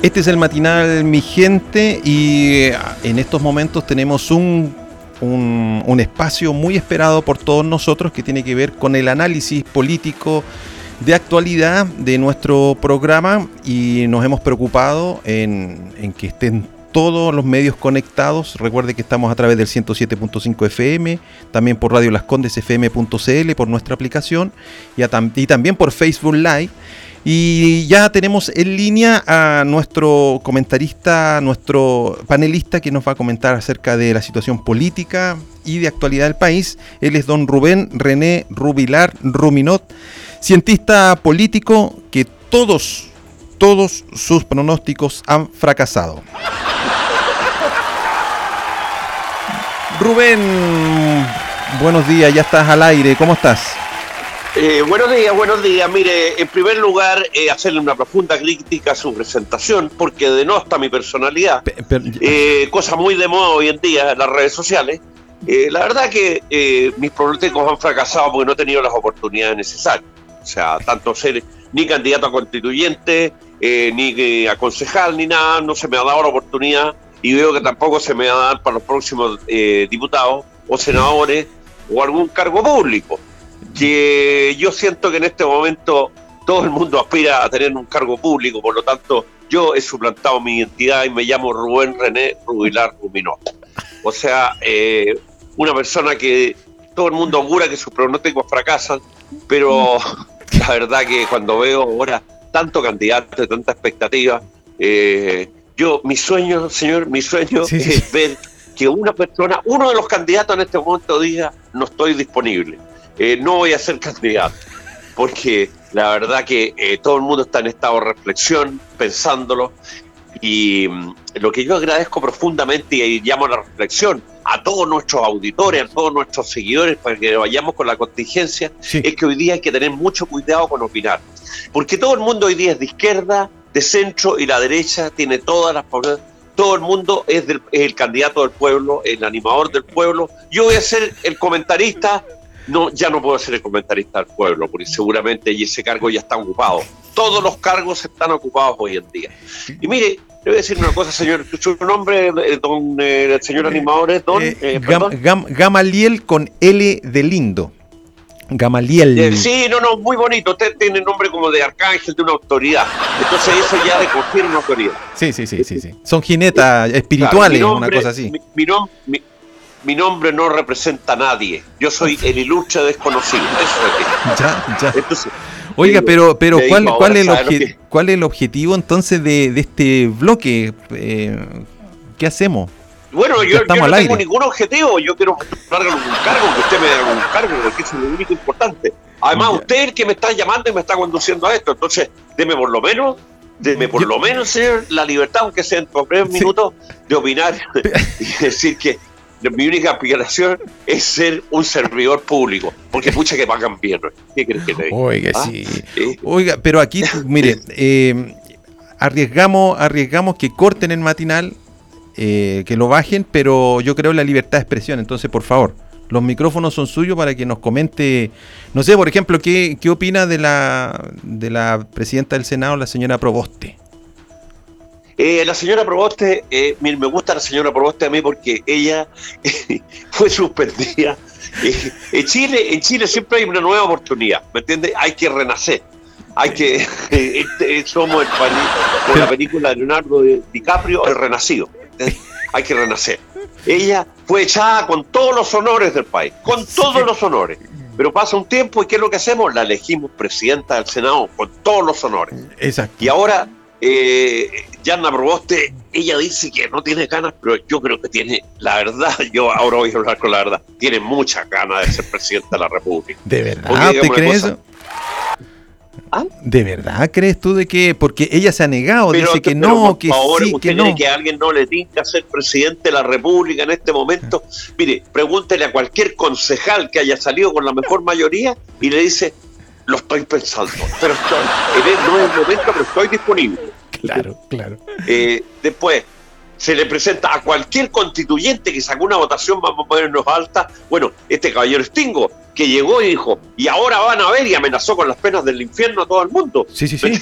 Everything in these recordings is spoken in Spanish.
Este es el matinal Mi Gente y eh, en estos momentos tenemos un, un, espacio muy esperado por todos nosotros que tiene que ver con el análisis político de actualidad de nuestro programa y nos hemos preocupado en, en que estén todos los medios conectados. Recuerde que estamos a través del 107.5 FM, también por Radio Las Condes FM.cl, por nuestra aplicación y también por Facebook Live. Y ya tenemos en línea a nuestro comentarista, nuestro panelista que nos va a comentar acerca de la situación política y de actualidad del país. Él es don Rubén René Rubilar Ruminot, cientista político que todos, todos sus pronósticos han fracasado. Rubén, buenos días, ya estás al aire, ¿cómo estás? Eh, buenos días, buenos días. Mire, en primer lugar, eh, hacerle una profunda crítica a su presentación, porque denosta mi personalidad. Eh, cosa muy de moda hoy en día en las redes sociales. la verdad que mis pronósticos han fracasado porque no he tenido las oportunidades necesarias. O sea, tanto ser ni candidato a constituyente, ni a concejal, ni nada, no se me ha dado la oportunidad y veo que tampoco se me va a dar para los próximos diputados o senadores o algún cargo público que yo siento que en este momento todo el mundo aspira a tener un cargo público, por lo tanto yo he suplantado mi identidad y me llamo Rubén René Rubilar Ruminó. O sea, eh, una persona que todo el mundo augura que sus pronósticos fracasan, pero la verdad que cuando veo ahora tanto candidato, tanta expectativa, eh, yo, mi sueño, señor, mi sueño es ver que una persona, uno de los candidatos en este momento diga, no estoy disponible. Eh, no voy a ser candidato, porque la verdad que eh, todo el mundo está en estado de reflexión, pensándolo, y mm, lo que yo agradezco profundamente y llamo a la reflexión a todos nuestros auditores, a todos nuestros seguidores, para que vayamos con la contingencia, es que hoy día hay que tener mucho cuidado con opinar, porque todo el mundo hoy día es de izquierda, de centro y la derecha tiene todas las todo el mundo es, es, el candidato del pueblo, el animador del pueblo. Yo voy a ser el comentarista no, ya no puedo ser el comentarista del pueblo, porque seguramente ese cargo ya está ocupado. Todos los cargos están ocupados hoy en día. Y mire, le voy a decir una cosa, señor. Su nombre, eh, don, eh, el señor animador es don. Eh, Gamaliel con L de lindo. Gamaliel. sí, no, no, muy bonito. Usted tiene nombre como de arcángel, de una autoridad. Entonces eso ya de confirma una autoridad. Sí, sí, sí, sí, sí. Son jinetas espirituales, una cosa así. Mi, mi, mi nombre no representa a nadie. Yo soy el ilustre desconocido. Eso es. Ya, ya. Oiga, pero, pero ¿cuál, cuál, es el ¿cuál es el objetivo entonces de, de este bloque? Eh, ¿Qué hacemos? Bueno, yo, yo, no tengo ningún objetivo. Yo quiero darle un cargo, que usted me dé un cargo, porque eso es lo único importante. Además, usted es el que me está llamando y me está conduciendo a esto. Entonces, deme por lo menos deme por lo menos, señor, la libertad, aunque sea en breves minutos, de opinar y decir que mi única aspiración es ser un servidor público, porque pucha que pagan bien. ¿Qué crees que te diga? Oiga, ¿Ah? sí. Oiga, pero aquí, mire, eh, arriesgamos, arriesgamos que corten el matinal, eh, que lo bajen, pero yo creo en la libertad de expresión, entonces por favor. Los micrófonos son suyos para que nos comente, no sé, por ejemplo, qué, qué opina de la, de la presidenta del Senado, la señora Proboste. Eh, la señora Proboste, eh, me gusta la señora Proboste a mí porque ella fue suspendida. Eh, en, Chile, en Chile siempre hay una nueva oportunidad, ¿me entiendes? Hay que renacer. Hay que. Este, somos el país, con la película de Leonardo DiCaprio, el renacido. Hay que renacer. Ella fue echada con todos los honores del país, con todos los honores. Pero pasa un tiempo y ¿qué es lo que hacemos? La elegimos presidenta del Senado con todos los honores. Exacto. Y ahora eh, Yanna Proboste, ella dice que no tiene ganas, pero yo creo que tiene, la verdad, yo ahora voy a hablar con la verdad, tiene muchas ganas de ser presidente de la República. ¿De verdad te crees? ¿Ah? ¿De verdad crees tú de que.? Porque ella se ha negado, dice que no, que sí, que no. que alguien no le que ser presidente de la República en este momento? Mire, pregúntele a cualquier concejal que haya salido con la mejor mayoría y le dice: Lo estoy pensando, pero estoy, no es el momento, pero estoy disponible. Claro, claro. Eh, después, se le presenta a cualquier constituyente que sacó una votación, vamos a ponernos alta, bueno, este caballero Stingo, que llegó y dijo, y ahora van a ver, y amenazó con las penas del infierno a todo el mundo. Sí, sí, sí.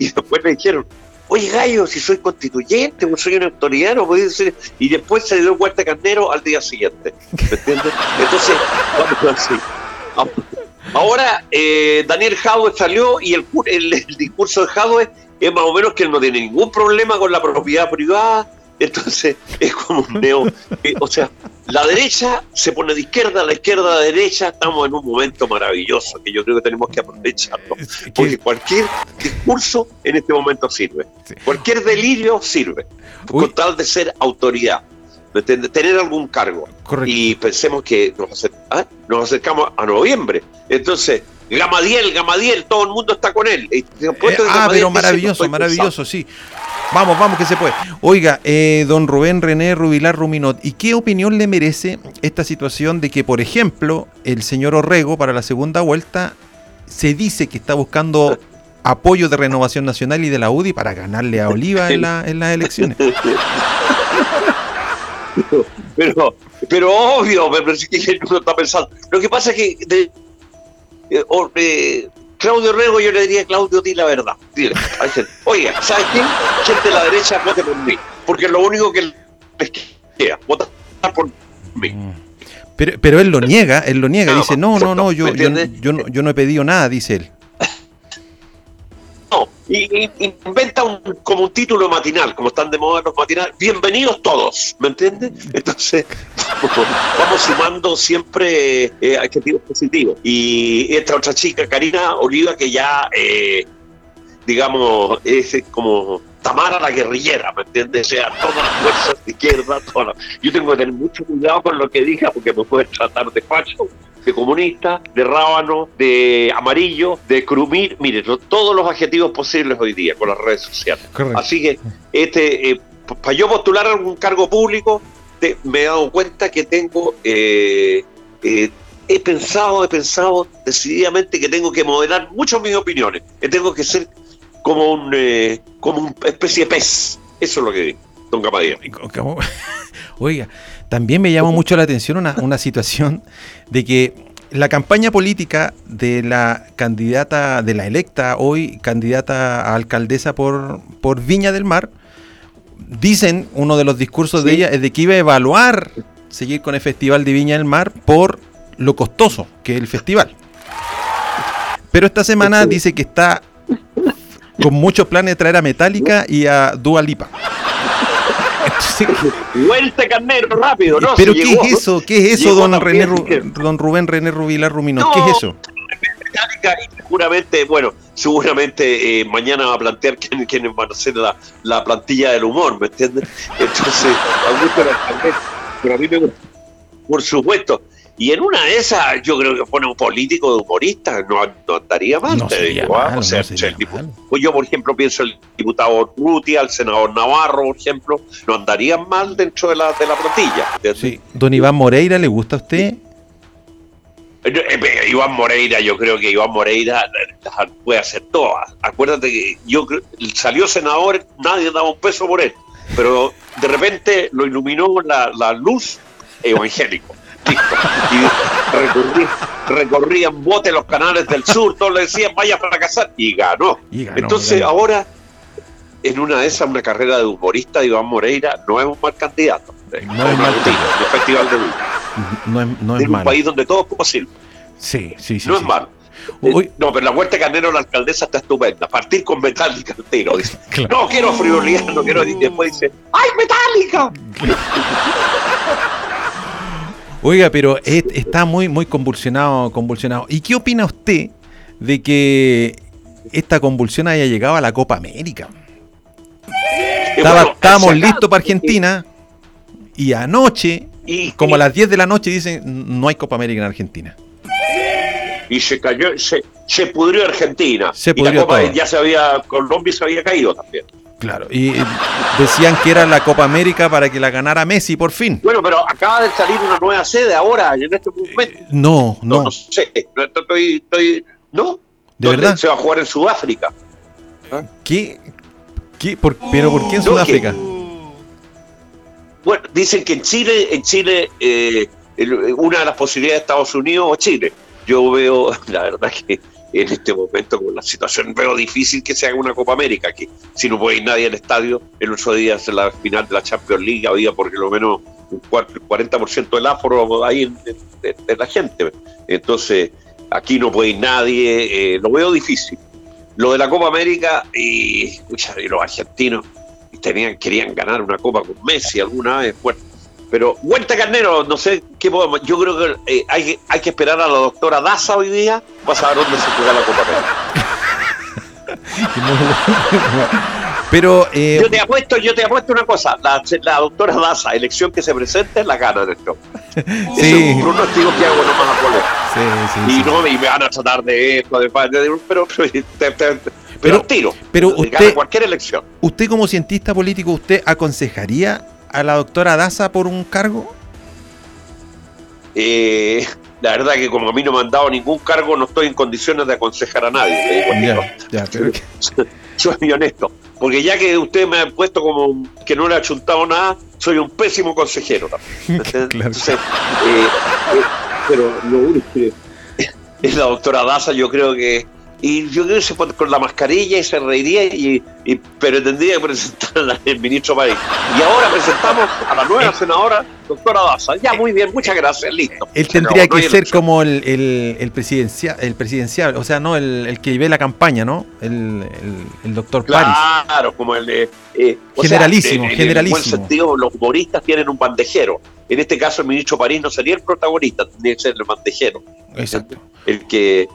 Y después le dijeron, oye gallo, si soy constituyente, soy un autoridad, no podía decir, y después se dio cuenta Carnero al día siguiente, ¿me entiendes? Entonces, vamos así. Ahora, eh, Daniel Jadwe salió y el, el, discurso de Jadwe es más o menos que él no tiene ningún problema con la propiedad privada, entonces es como un neo. Eh, o sea, la derecha se pone de izquierda, la izquierda a la derecha, estamos en un momento maravilloso que yo creo que tenemos que aprovecharlo. Porque cualquier discurso en este momento sirve. Cualquier delirio sirve. Con tal de ser autoridad. Tener algún cargo. Y pensemos que nos, ¿ah? nos acercamos a noviembre. Entonces, Gamadiel, Gamadiel, todo el mundo está con él. Eh, ah, pero maravilloso, maravilloso, sí. Vamos, vamos, que se puede. Oiga, eh, don Rubén René Rubilar Ruminot, ¿y qué opinión le merece esta situación de que, por ejemplo, el señor Orrego para la segunda vuelta se dice que está buscando apoyo de Renovación Nacional y de la UDI para ganarle a Oliva en, la, en las elecciones? Pero, pero obvio, me parece que uno está pensando. Lo que pasa es que de, eh, eh, Claudio Rego, yo le diría, Claudio, di la verdad. Dile, oiga, ¿sabes qué? Gente de la derecha, vote por mí. Porque es lo único que les queda, votar por mí. Mm. Pero, pero él lo niega, él lo niega, dice, no, no, no, yo, yo, yo, no, yo no he pedido nada, dice él. No, y, inventa un, como un título matinal, como están de moda los matinales, bienvenidos todos, ¿me entiendes? Entonces, vamos sumando siempre eh, adjetivos positivos. Y esta otra chica, Karina Oliva, que ya, eh, digamos, es como Tamara la guerrillera, ¿me entiendes? O sea, todas las fuerzas de izquierda, todas Yo tengo que tener mucho cuidado con lo que diga, porque me pueden tratar de facho de comunista, de rábano, de amarillo, de crumir, mire, todos los adjetivos posibles hoy día con las redes sociales. Así que este, eh, para yo postular algún cargo público, me he dado cuenta que tengo, eh, eh, he pensado, he pensado decididamente que tengo que moderar mucho mis opiniones, que tengo que ser como un, como una especie de pez. Eso es lo que digo, don Camadía. Oiga, también me llamó mucho la atención una, una situación de que la campaña política de la candidata, de la electa hoy candidata a alcaldesa por, por Viña del Mar, dicen, uno de los discursos de ella es de que iba a evaluar seguir con el Festival de Viña del Mar por lo costoso que es el festival. Pero esta semana dice que está con muchos planes de traer a Metallica y a Dua Lipa. Vuelta carnero, rápido, ¿no? ¿Pero qué es eso? ¿Qué es eso, don, René, don Rubén René Rubilar Rumino? ¿Qué es eso? seguramente, bueno, seguramente eh, mañana va a plantear quiénes van a ser la, la, plantilla del humor, ¿me entiendes? Entonces, pero a mí me gusta, por supuesto, y en una de esas, yo creo que pone un político de humorista, no, andaría mal, te digo. ¿ah? o sea, pues yo, por ejemplo, pienso el diputado Ruti, al senador Navarro, por ejemplo, no andarían mal dentro de la, de la plantilla. Sí. Don Iván Moreira, ¿le gusta a usted? Eh, eh, Iván Moreira, yo creo que Iván Moreira puede hacer todas. Acuérdate que yo salió senador, nadie daba un peso por él, pero de repente lo iluminó la, la luz evangélico. Y recorrían bote los canales del sur, todos le decían vaya a fracasar y ganó. Entonces ahora, en una de esas, una carrera de humorista de Iván Moreira, no es un mal candidato. No es mal Festival de No es, no es un país donde todo es posible. Sí, sí, sí. No es malo. No, pero la vuelta de Carnero la alcaldesa está estupenda. Partir con Metallica entero. Dice, No quiero frivolidad, no quiero. Y después dice, ¡ay, Metallica! Oiga, pero está muy, muy convulsionado, convulsionado. ¿Y qué opina usted de que esta convulsión haya llegado a la Copa América? estábamos listos para Argentina y anoche, como a las 10 de la noche, dicen no hay Copa América en Argentina. Y se cayó, se, se pudrió Argentina. Se pudrió y ya se había, Colombia se había caído también. Claro, y decían que era la Copa América para que la ganara Messi por fin. Bueno, pero acaba de salir una nueva sede ahora, en este momento. Eh, no, no. No, sé, estoy, estoy, ¿no? ¿De verdad? Se va a jugar en Sudáfrica. ¿Qué? ¿Qué? ¿Pero por qué en Sudáfrica? Bueno, dicen que en Chile, en Chile, eh, una de las posibilidades de Estados Unidos o Chile. Yo veo, la verdad que en este momento con la situación veo difícil que se haga una Copa América, que si no puede ir nadie al estadio, el otro día en la final de la Champions League había por lo menos un 40% del aforo ahí de, la gente. Entonces, aquí no puede ir nadie, eh, lo veo difícil. Lo de la Copa América, y, y los argentinos tenían, querían ganar una Copa con Messi alguna vez, bueno, pero Huerta Carnero, no sé qué podemos. Yo creo que eh, hay, hay que esperar a la doctora Daza hoy día para saber dónde se juega la Copa Pero eh, yo te apuesto, yo te apuesto una cosa, la, la doctora Daza, elección que se presente, la gana de esto. Sí. Es un pronóstico que hago nomás a poner. Sí, sí, y no y me van a tratar de esto, de, pero, pero, pero, tiro. Pero usted, cualquier elección. Usted como cientista político, ¿usted aconsejaría a la doctora Daza por un cargo? Eh, la verdad que como a mí no me han dado ningún cargo, no estoy en condiciones de aconsejar a nadie. soy honesto. Porque ya que usted me ha puesto como que no le ha chuntado nada, soy un pésimo consejero también. Entonces, eh, eh, pero lo único que es la doctora Daza, yo creo que y yo creo que se pone con la mascarilla y se reiría, y, pero tendría que presentar al ministro París. Y ahora presentamos a la nueva eh. senadora, doctora Daza. Ya, muy bien, muchas gracias, listo. Él tendría que ser como el, el, el, presidencial, el presidencial, o sea, no el, el que ve la campaña, ¿no? El, el, doctor París. Claro, como el de... Eh, generalísimo, generalísimo. En buen sentido, los humoristas tienen un bandejero. En este caso, el ministro París no sería el protagonista, tendría que ser el bandejero. Exacto. El que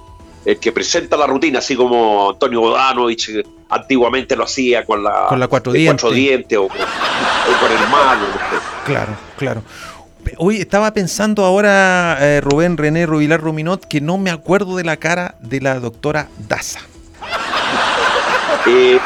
el que presenta la rutina, así como Antonio Bodanovich antiguamente lo hacía con la, con la cuatro dientes, o, con, el malo. Claro, claro. Hoy estaba pensando ahora, eh, Rubén René Rubilar Ruminot, que no me acuerdo de la cara de la doctora Daza. Eh,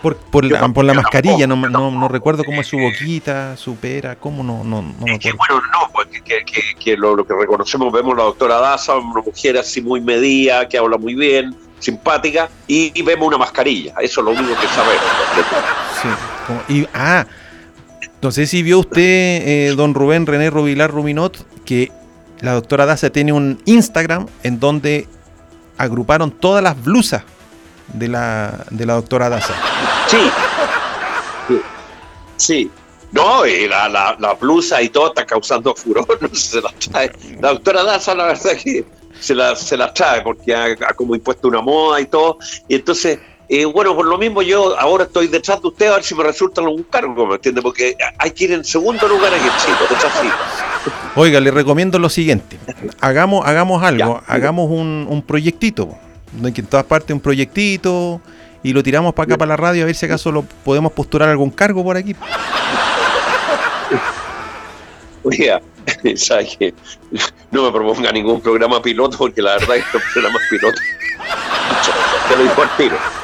por, por, la, por la mascarilla, no, no, no, recuerdo cómo es su boquita, su pera, cómo no, no, no me acuerdo. bueno, no, pues que, que, que lo, que reconocemos, vemos la doctora Daza, una mujer así muy medida, que habla muy bien, simpática, y, vemos una mascarilla, eso es lo único que sabemos. Sí, y, ah, no sé si vio usted, eh, don Rubén René Rubilar Ruminot, que la doctora Daza tiene un Instagram en donde agruparon todas las blusas de la, de la doctora Daza. Sí. Sí. No, y la, la, la, blusa y todo está causando furor, no se la trae. La doctora Daza, la verdad que se la, se la trae porque ha, como impuesto una moda y todo. Y entonces, eh, bueno, por lo mismo yo ahora estoy detrás de usted a ver si me resulta algún cargo, ¿me entiende? Porque hay que ir en segundo lugar aquí en Chile, detrás Oiga, le recomiendo lo siguiente. Hagamos, hagamos algo, hagamos un, un proyectito que en todas partes un proyectito y lo tiramos para acá para la radio a ver si acaso lo podemos postular algún cargo por aquí. Oiga, ¿sabes que No me proponga ningún programa piloto porque la verdad es que los programas pilotos te lo digo al tiro.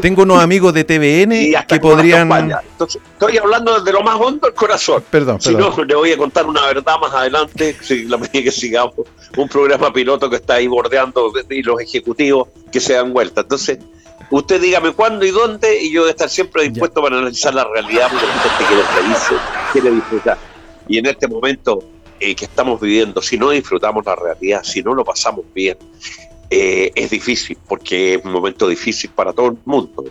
Tengo unos amigos de TVN que podrían. estoy hablando desde lo más hondo del corazón. Perdón, Si no, le voy a contar una verdad más adelante, si la medida que sigamos. Un programa piloto que está ahí bordeando y los ejecutivos que se dan vuelta. Entonces, usted dígame cuándo y dónde, y yo voy a estar siempre dispuesto para analizar la realidad, porque la gente quiere reírse, quiere disfrutar. Y en este momento eh, que estamos viviendo, si no disfrutamos la realidad, si no lo pasamos bien, eh, es difícil, porque es un momento difícil para todo el mundo.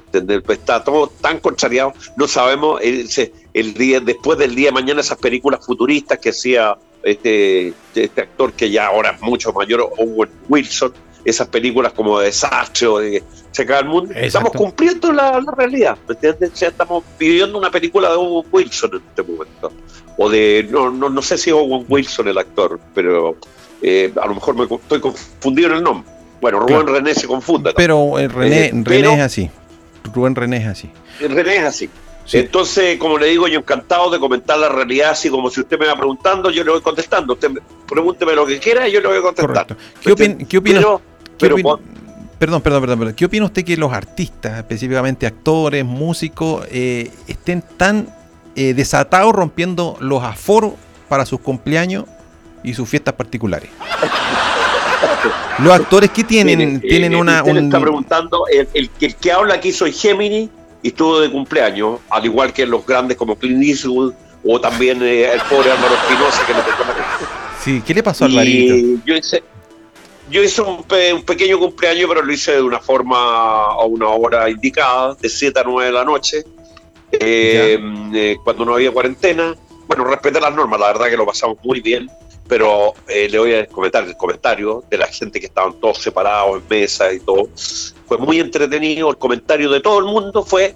Está todo tan contrariado, no sabemos, el, día, después del día de mañana esas películas futuristas que hacía este, este actor que ya ahora es mucho mayor, Owen Wilson, esas películas como de desastre o de se acaba el mundo, estamos cumpliendo la, realidad, estamos viviendo una película de Owen Wilson en este momento. O de, no, no, no sé si Owen Wilson el actor, pero eh, a lo mejor me estoy confundido en el nombre bueno, Rubén René se confunde. Pero eh, René, eh, René es así. Rubén René es así. René es así. Entonces, como le digo, yo encantado de comentar la realidad, así como si usted me va preguntando, yo le voy contestando. Usted pregúnteme lo que quiera y yo le voy a contestar. ¿Qué, opina? perdón, perdón, perdón, ¿Qué opina usted que los artistas, específicamente actores, músicos, eh, estén tan desatados rompiendo los aforos para sus cumpleaños y sus fiestas particulares? Los actores que tienen, tienen una. Un... está preguntando, el, el, que habla aquí soy Gemini y estuvo de cumpleaños, al igual que los grandes como Clint Eastwood o también eh, el pobre Álvaro Espinosa que le tocó Sí, ¿qué le pasó a Alvarito? Yo hice, yo hice un, pequeño cumpleaños, pero lo hice de una forma a una hora indicada, de 7 a 9 de la noche, eh, eh, cuando no había cuarentena. Bueno, respeté las normas, la verdad que lo pasamos muy bien, pero eh, le voy a comentar el comentario de la gente que estaban todos separados en mesa y todo. Fue muy entretenido, el comentario de todo el mundo fue,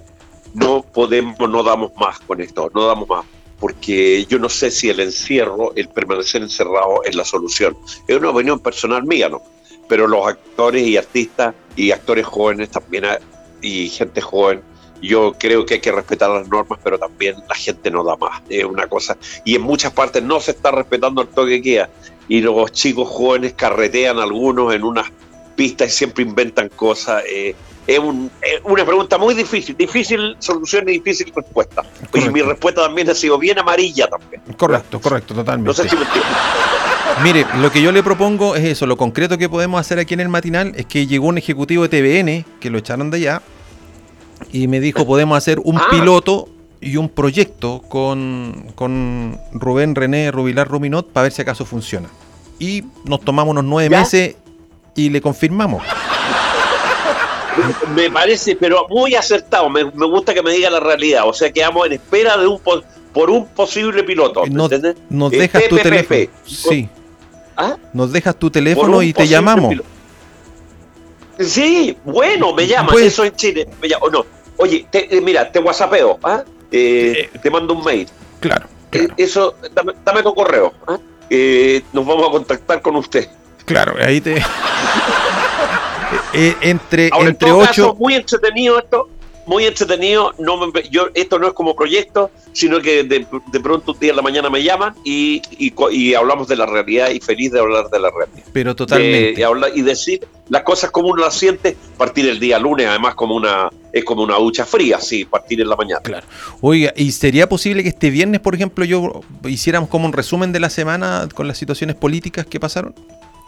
no podemos, no damos más con esto, no damos más porque yo no sé si el encierro, el permanecer encerrado es la solución. Es una opinión personal mía, ¿no? Pero los actores y artistas y actores jóvenes también y gente joven, yo creo que hay que respetar las normas, pero también la gente no da más. Es una cosa. Y en muchas partes no se está respetando el toque que queda. Y los chicos jóvenes carretean algunos en unas pistas y siempre inventan cosas. Eh, es, una pregunta muy difícil, difícil solución y difícil respuesta. Y mi respuesta también ha sido bien amarilla también. Correcto, correcto, totalmente. No sé si me Mire, lo que yo le propongo es eso, lo concreto que podemos hacer aquí en el matinal es que llegó un ejecutivo de TVN, que lo echaron de allá, y me dijo, podemos hacer un ah. piloto y un proyecto con, con Rubén René Rubilar Ruminot para ver si acaso funciona. Y nos tomamos unos nueve meses y le confirmamos. Me parece, pero muy acertado. Me, gusta que me diga la realidad. O sea, quedamos en espera de un por un posible piloto. nos dejas tu teléfono. Sí. ¿Ah? Nos dejas tu teléfono y te llamamos. Sí, bueno, me llamas. Pues- eso en Chile. Me no. Oye, eh, mira, te whatsappeo. ¿ah? Eh, te mando un mail. Claro. Eh, eso, dame, tu correo. ¿ah? nos vamos a contactar con usted. Claro, ahí te. Eh, entre entre ocho... muy entretenido esto, muy entretenido. No yo, esto no es como proyecto, sino que de, pronto un día en la mañana me llaman y, y, hablamos de la realidad y feliz de hablar de la realidad. Pero totalmente. y, decir las cosas como uno las siente, partir el día lunes, además como una es como una ducha fría, sí, partir en la mañana. Claro. Oiga, ¿y sería posible que este viernes, por ejemplo, yo hiciéramos como un resumen de la semana con las situaciones políticas que pasaron?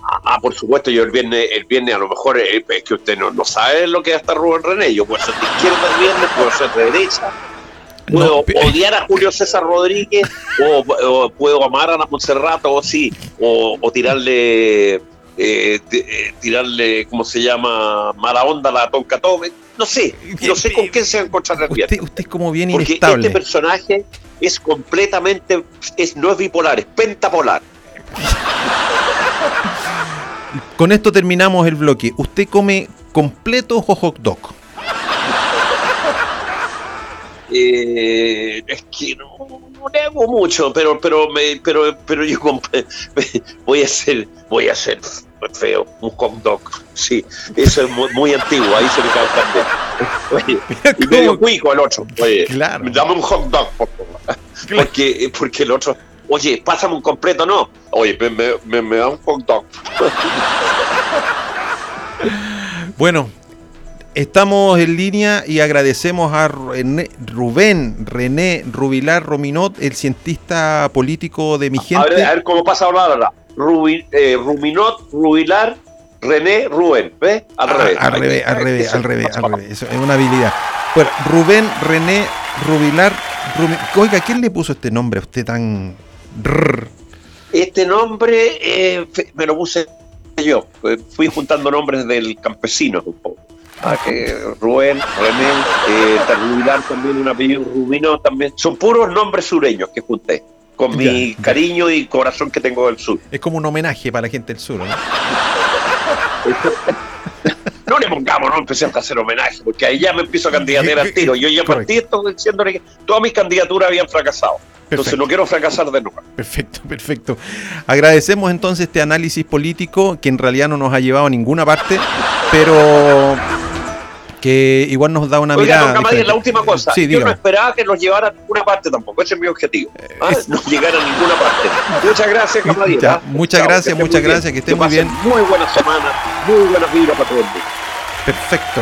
Ah, por supuesto, yo el viernes, el viernes a lo mejor eh, es, que usted no, no sabe lo que es hasta Rubén René. Yo puedo ser de izquierda el viernes, puedo ser de derecha, puedo odiar a Julio César Rodríguez, o, puedo amar a Ana Monserrat, o sí, o, tirarle, eh, eh, tirarle, ¿cómo se llama? Mala onda a la Tonka Tome. No sé, no sé con quién se va a encontrar viernes. Usted, es como bien Porque este personaje es completamente, es, no es bipolar, es pentapolar. Con esto terminamos el bloque. ¿Usted come completo o hot dog? Eh, es que no, no le hago mucho, pero pero me, pero pero yo voy a hacer voy a hacer feo un hot dog. Sí, eso es muy, antiguo, ahí se me cae también. y medio cuico el otro. Oye, claro. dame un hot dog, por favor. Porque, porque el otro Oye, pásame un completo, no. Oye, me, me, da un hot dog. bueno, estamos en línea y agradecemos a Rubén René Rubilar Rominot, el cientista político de mi gente. A ver, a ver cómo pasa ahora, ahora. Eh, Ruminot, Rubilar, René, Rubén. ¿Ves? Al ah, revés. Al revés, al revés, al revés, al revés. Eso es una habilidad. Bueno, Rubén René Rubilar. Oiga, ¿quién le puso este nombre a usted tan este nombre eh, me lo puse yo. Fui juntando nombres del campesino ah, Rubén, René, eh, también un apellido Rubino también. Son puros nombres sureños que junté. Con mi cariño y corazón que tengo del sur. Es como un homenaje para la gente del sur, ¿no? no le pongamos, no empecemos a hacer homenaje, porque ahí ya me empiezo a candidatear al tiro. Yo ya partí esto diciéndole que todas mis candidaturas habían fracasado. Entonces no quiero fracasar de nuevo. Perfecto, perfecto. Agradecemos entonces este análisis político que en realidad no nos ha llevado a ninguna parte, pero que igual nos da una Oiga, mirada. la última cosa. Yo no esperaba que nos llevara a ninguna parte tampoco. Ese es mi objetivo. Eh, ¿ah? No llegar a ninguna parte. Muchas gracias, Camadilla. Muchas gracias, muchas gracias. Que esté muy bien. Muy buena semana. Muy buenas vibras para todos. Perfecto.